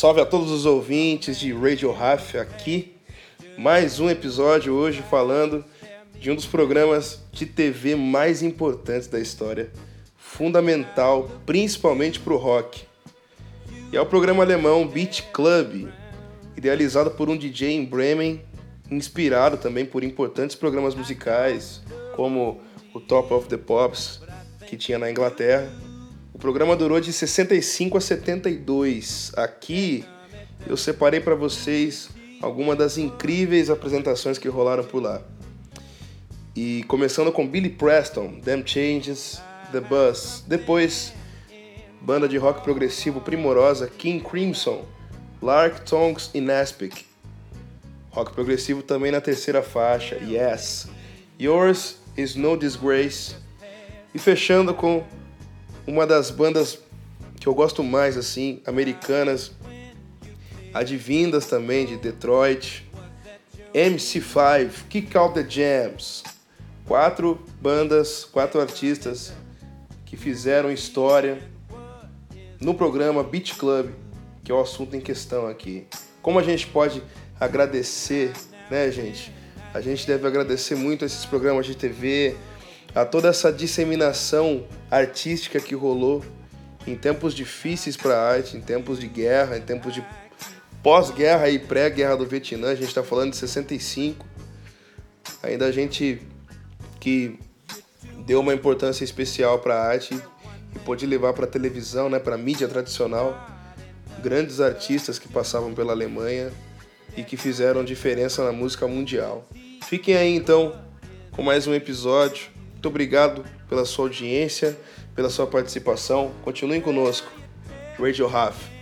salve a todos os ouvintes de Radio Raf aqui. Mais um episódio hoje falando de um dos programas de TV mais importantes da história, fundamental principalmente para o rock. E é o programa alemão Beat Club, idealizado por um DJ em Bremen, inspirado também por importantes programas musicais, como o Top of the Pops, que tinha na Inglaterra. O programa durou de 65 a 72. Aqui eu separei para vocês algumas das incríveis apresentações que rolaram por lá. E começando com Billy Preston, Them Changes, The Bus. Depois, banda de rock progressivo primorosa King Crimson, Lark Tongues e Nespic. Rock progressivo também na terceira faixa, Yes. Yours is No Disgrace. E fechando com uma das bandas que eu gosto mais, assim, americanas, advindas também de Detroit, MC5, Kick Out the Jams. Quatro bandas, quatro artistas que fizeram história no programa Beach Club, que é o assunto em questão aqui. Como a gente pode agradecer, né, gente? A gente deve agradecer muito esses programas de TV, a toda essa disseminação artística que rolou em tempos difíceis para a arte, em tempos de guerra, em tempos de pós-guerra e pré-guerra do Vietnã, a gente está falando de 65. Ainda a gente que deu uma importância especial para a arte e pôde levar para a televisão, né, para a mídia tradicional, grandes artistas que passavam pela Alemanha e que fizeram diferença na música mundial. Fiquem aí então com mais um episódio. Muito obrigado pela sua audiência, pela sua participação. Continuem conosco. Radio Raf.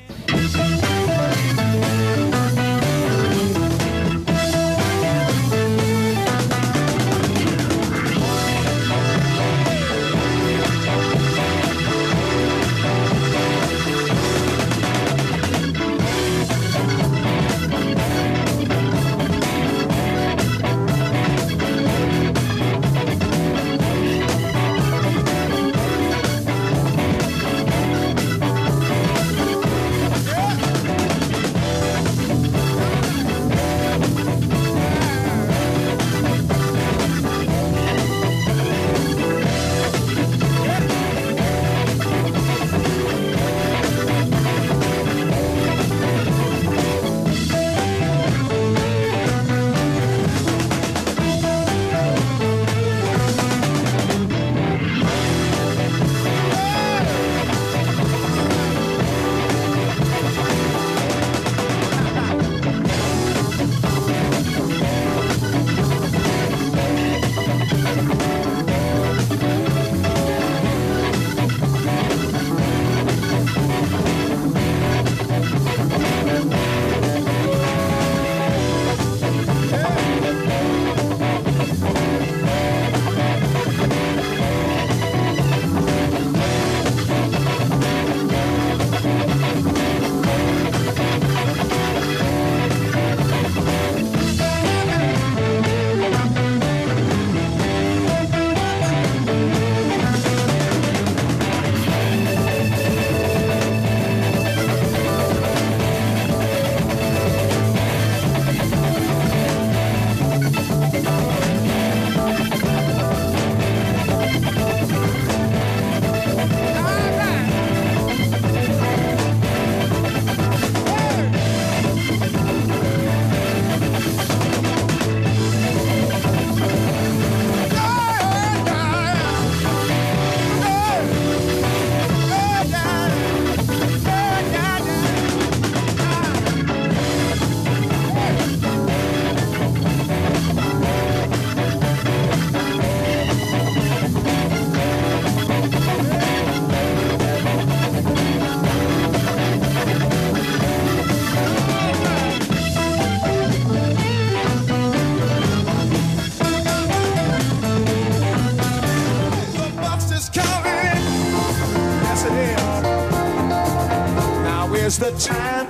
the time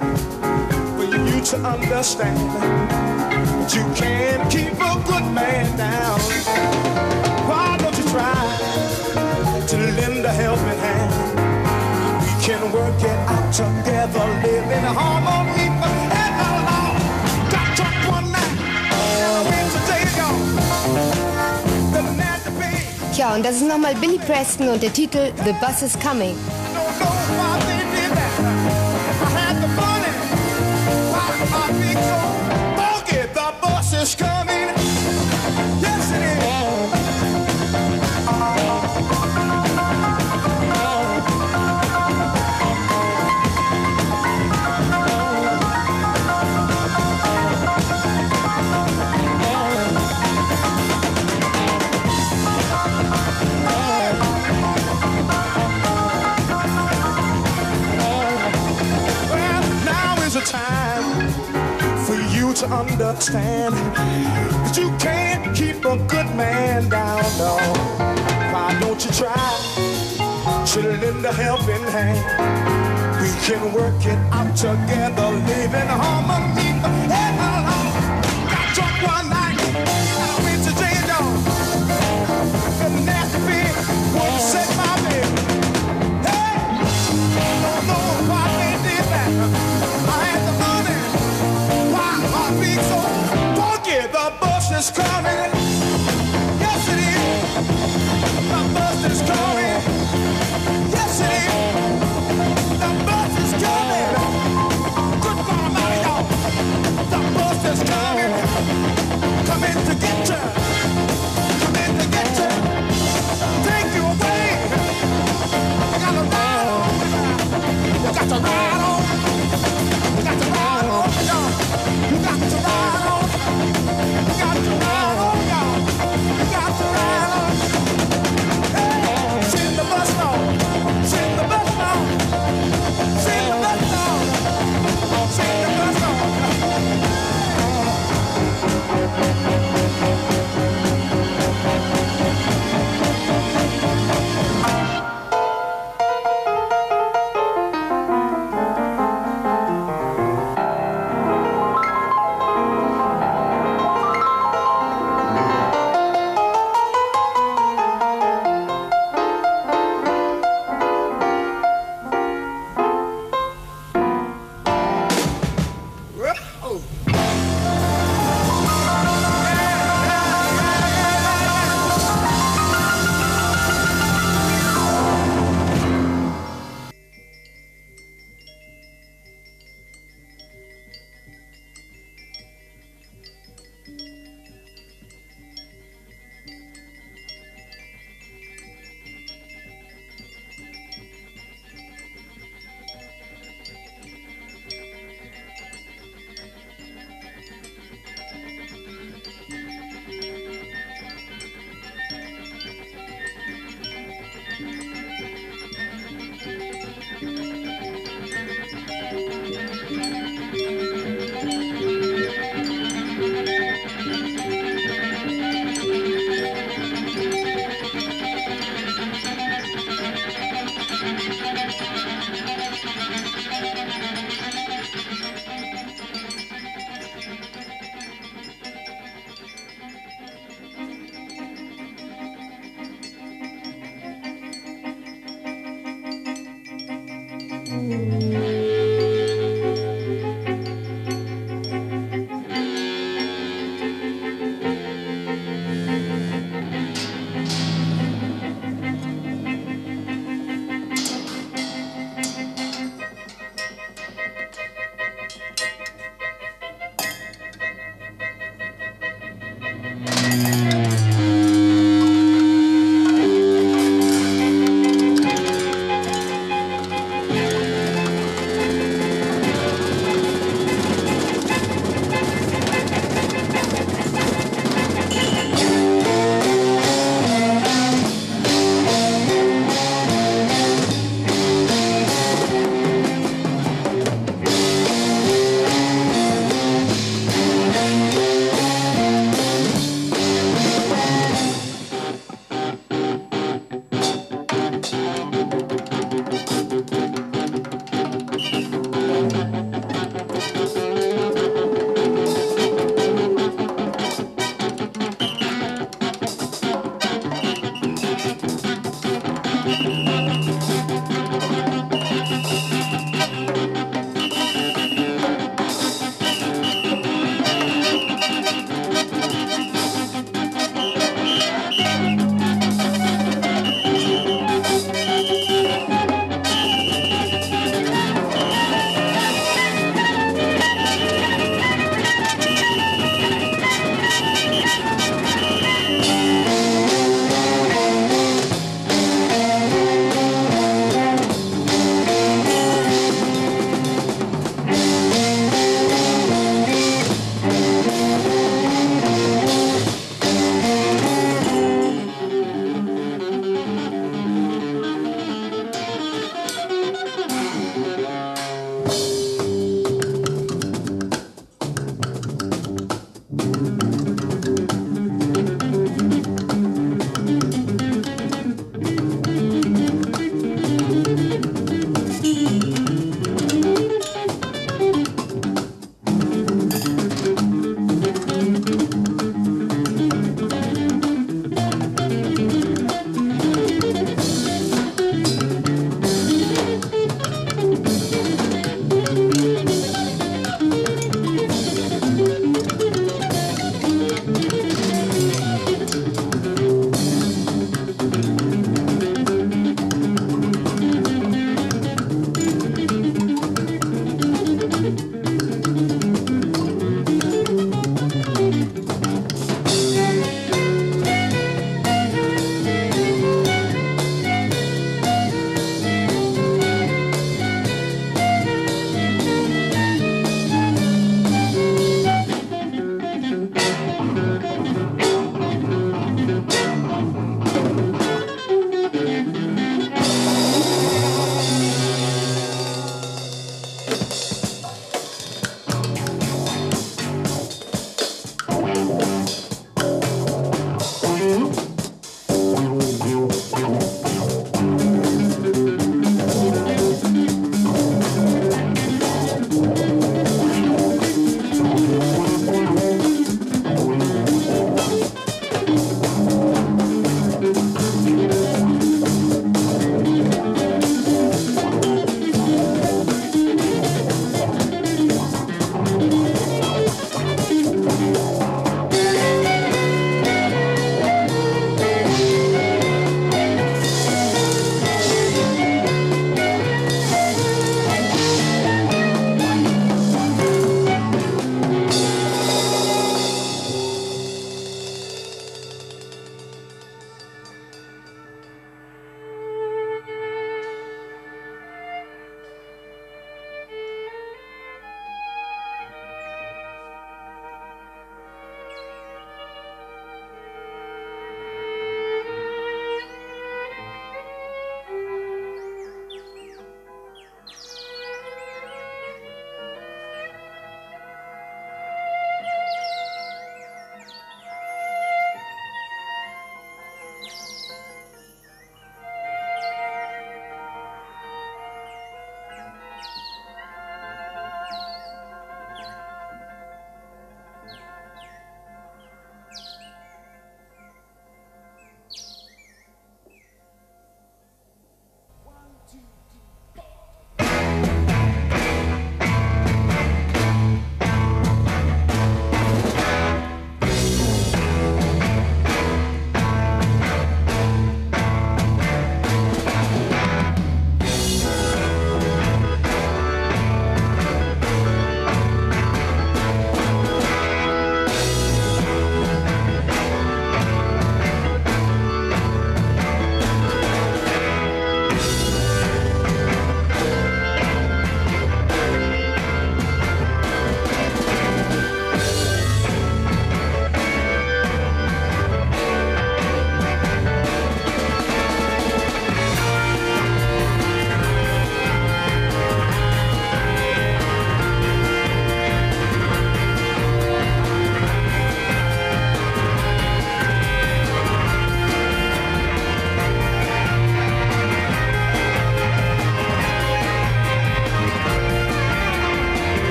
for you to understand that you can't keep a good man down. Why don't you try to lend a helping hand? We can work it out together, live in harmony Ja, und das ist nochmal Billy Preston und der Titel The Bus is Coming. to understand that you can't keep a good man down, no. Why don't you try to lend a helping hand? We can work it out together, live in harmony. is coming. Yes, it is. My bus is coming.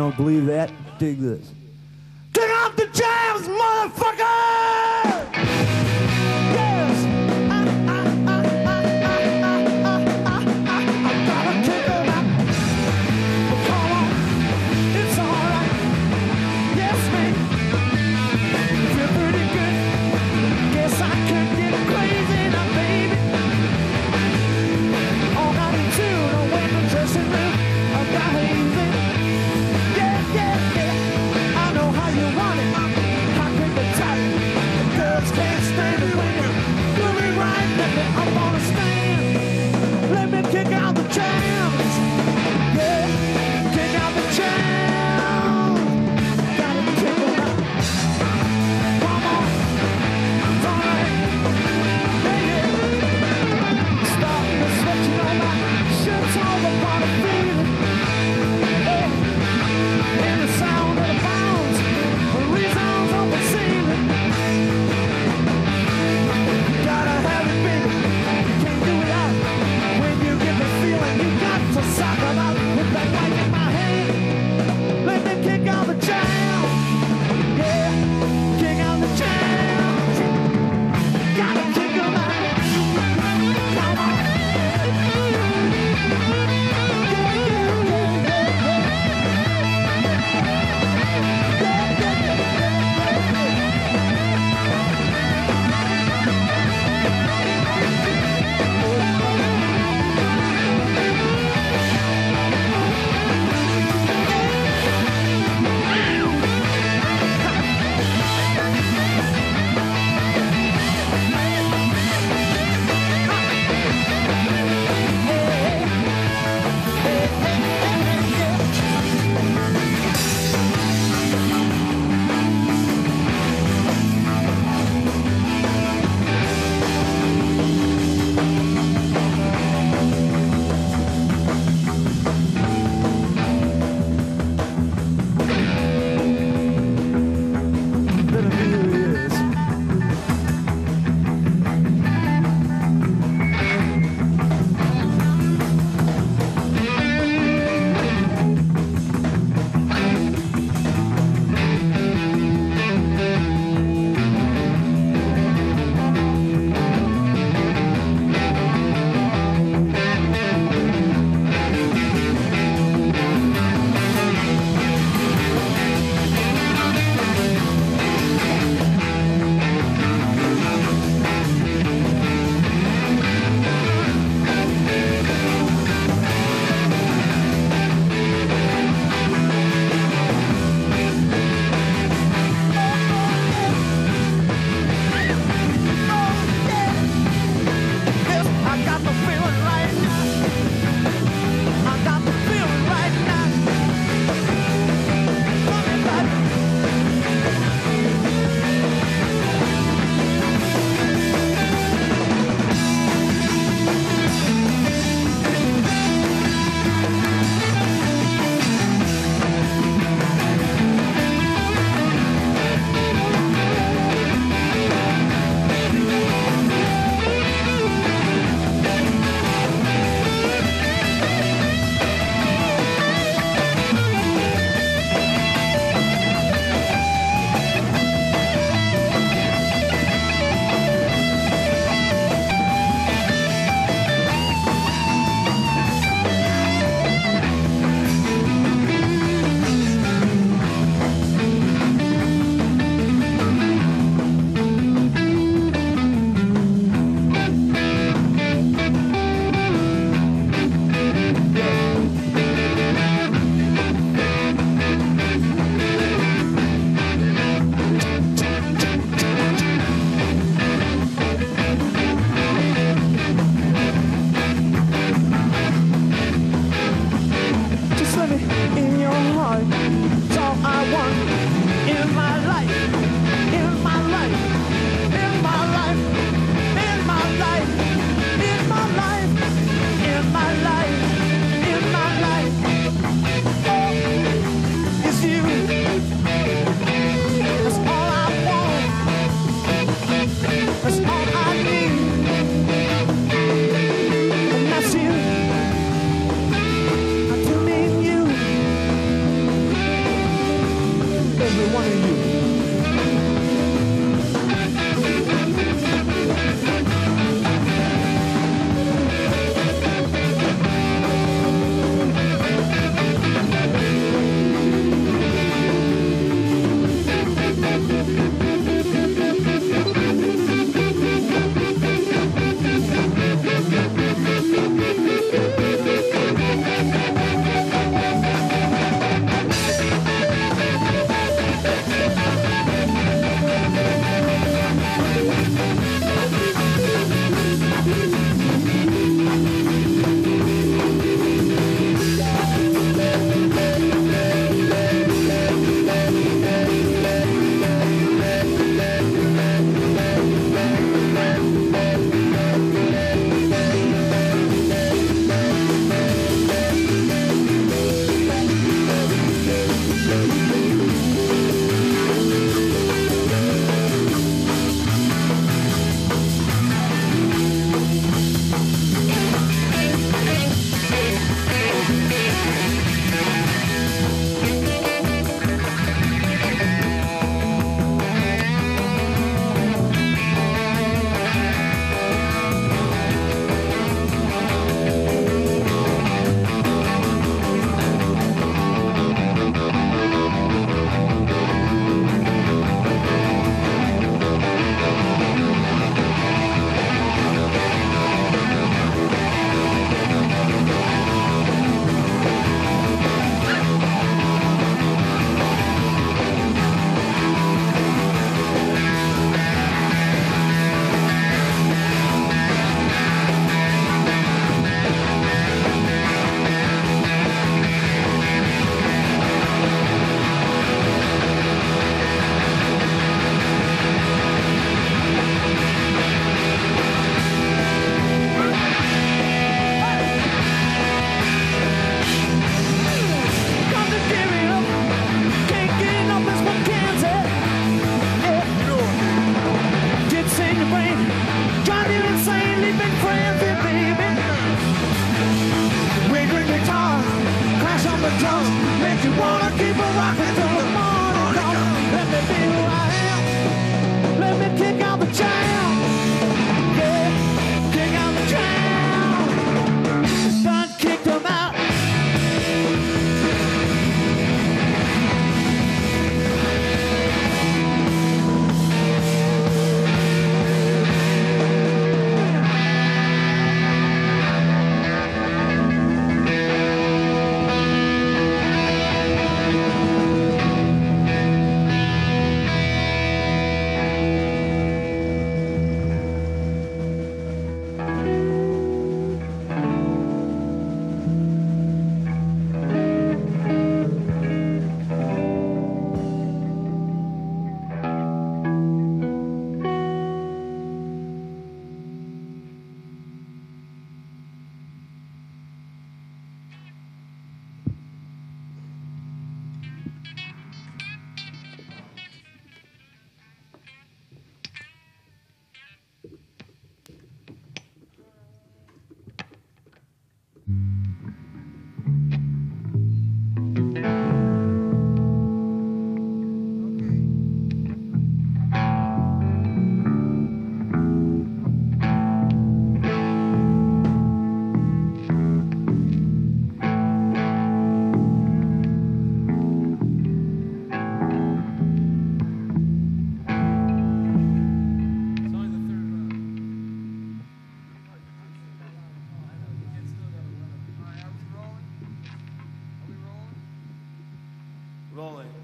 don't believe that, dig this. Turn off the jams, motherfucker! bowling.